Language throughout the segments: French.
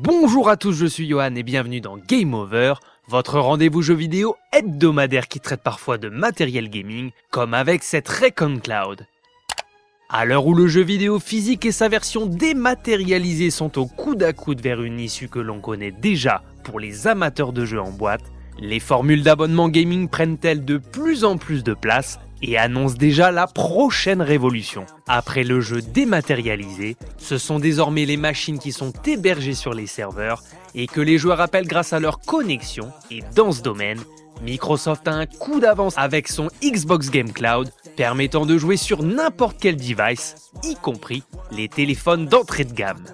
Bonjour à tous, je suis Johan et bienvenue dans Game Over, votre rendez-vous jeu vidéo hebdomadaire qui traite parfois de matériel gaming, comme avec cette Recon Cloud. À l'heure où le jeu vidéo physique et sa version dématérialisée sont au coude à coude vers une issue que l'on connaît déjà pour les amateurs de jeux en boîte, les formules d'abonnement gaming prennent-elles de plus en plus de place et annoncent déjà la prochaine révolution. Après le jeu dématérialisé, ce sont désormais les machines qui sont hébergées sur les serveurs et que les joueurs appellent grâce à leur connexion. Et dans ce domaine, Microsoft a un coup d'avance avec son Xbox Game Cloud permettant de jouer sur n'importe quel device, y compris les téléphones d'entrée de gamme.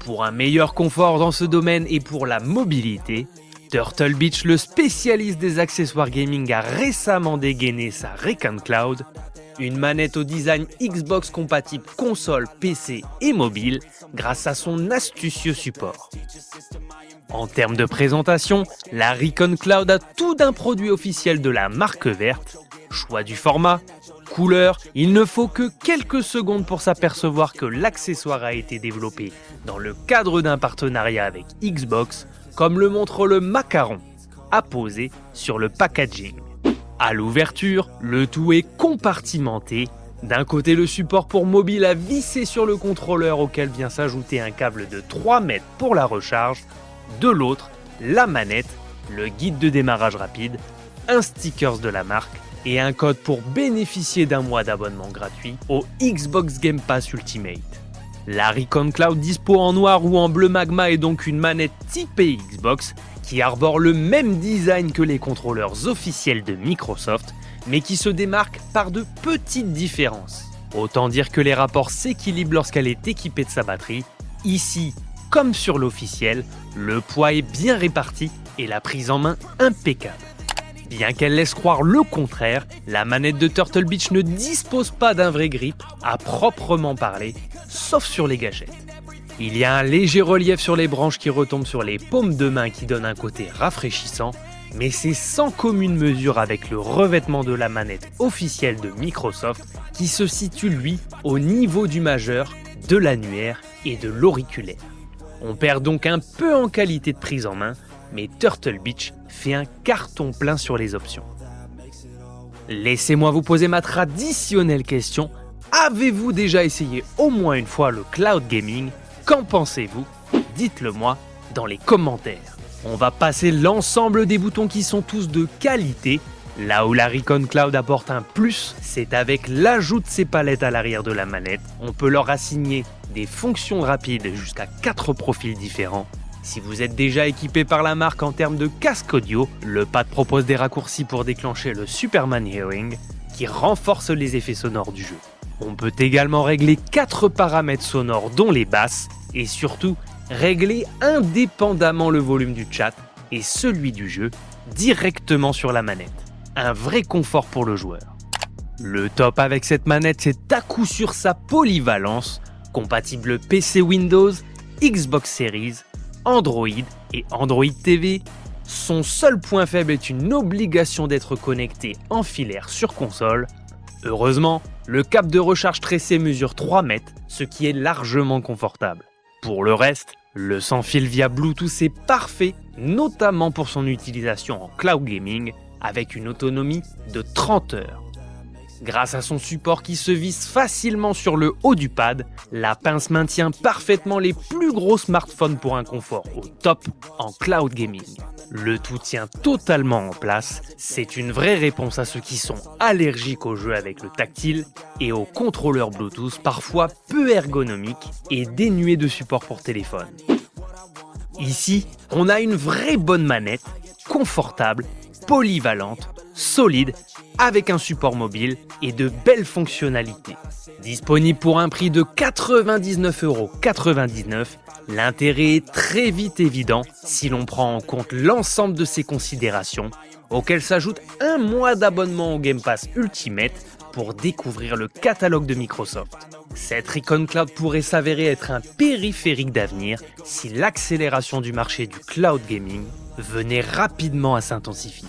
Pour un meilleur confort dans ce domaine et pour la mobilité, Turtle Beach, le spécialiste des accessoires gaming, a récemment dégainé sa Recon Cloud, une manette au design Xbox compatible console, PC et mobile grâce à son astucieux support. En termes de présentation, la Recon Cloud a tout d'un produit officiel de la marque verte, choix du format, couleur, il ne faut que quelques secondes pour s'apercevoir que l'accessoire a été développé dans le cadre d'un partenariat avec Xbox, comme le montre le macaron apposé sur le packaging. À l'ouverture, le tout est compartimenté. D'un côté, le support pour mobile à visser sur le contrôleur auquel vient s'ajouter un câble de 3 mètres pour la recharge. De l'autre, la manette, le guide de démarrage rapide, un sticker de la marque et un code pour bénéficier d'un mois d'abonnement gratuit au Xbox Game Pass Ultimate. La Recon Cloud dispo en noir ou en bleu magma est donc une manette typée Xbox qui arbore le même design que les contrôleurs officiels de Microsoft, mais qui se démarque par de petites différences. Autant dire que les rapports s'équilibrent lorsqu'elle est équipée de sa batterie. Ici, comme sur l'officiel, le poids est bien réparti et la prise en main impeccable. Bien qu'elle laisse croire le contraire, la manette de Turtle Beach ne dispose pas d'un vrai grip à proprement parler, sauf sur les gâchettes. Il y a un léger relief sur les branches qui retombe sur les paumes de main qui donne un côté rafraîchissant, mais c'est sans commune mesure avec le revêtement de la manette officielle de Microsoft qui se situe lui au niveau du majeur, de l'annuaire et de l'auriculaire. On perd donc un peu en qualité de prise en main, mais Turtle Beach fait un carton plein sur les options. Laissez-moi vous poser ma traditionnelle question. Avez-vous déjà essayé au moins une fois le cloud gaming? Qu'en pensez-vous? Dites-le moi dans les commentaires. On va passer l'ensemble des boutons qui sont tous de qualité. Là où la Recon Cloud apporte un plus, c'est avec l'ajout de ces palettes à l'arrière de la manette. On peut leur assigner des fonctions rapides jusqu'à 4 profils différents si vous êtes déjà équipé par la marque en termes de casque audio, le pad propose des raccourcis pour déclencher le Superman Hearing qui renforce les effets sonores du jeu. On peut également régler 4 paramètres sonores dont les basses et surtout régler indépendamment le volume du chat et celui du jeu directement sur la manette. Un vrai confort pour le joueur. Le top avec cette manette, c'est à coup sûr sa polyvalence, compatible PC Windows, Xbox Series Android et Android TV. Son seul point faible est une obligation d'être connecté en filaire sur console. Heureusement, le câble de recharge tressé mesure 3 mètres, ce qui est largement confortable. Pour le reste, le sans fil via Bluetooth est parfait, notamment pour son utilisation en cloud gaming, avec une autonomie de 30 heures. Grâce à son support qui se visse facilement sur le haut du pad, la pince maintient parfaitement les plus gros smartphones pour un confort au top en cloud gaming. Le tout tient totalement en place, c'est une vraie réponse à ceux qui sont allergiques aux jeux avec le tactile et aux contrôleurs Bluetooth parfois peu ergonomiques et dénués de support pour téléphone. Ici, on a une vraie bonne manette, confortable, polyvalente, solide avec un support mobile et de belles fonctionnalités. Disponible pour un prix de 99,99€, l'intérêt est très vite évident si l'on prend en compte l'ensemble de ces considérations, auxquelles s'ajoute un mois d'abonnement au Game Pass Ultimate pour découvrir le catalogue de Microsoft. Cette Recon Cloud pourrait s'avérer être un périphérique d'avenir si l'accélération du marché du cloud gaming venait rapidement à s'intensifier.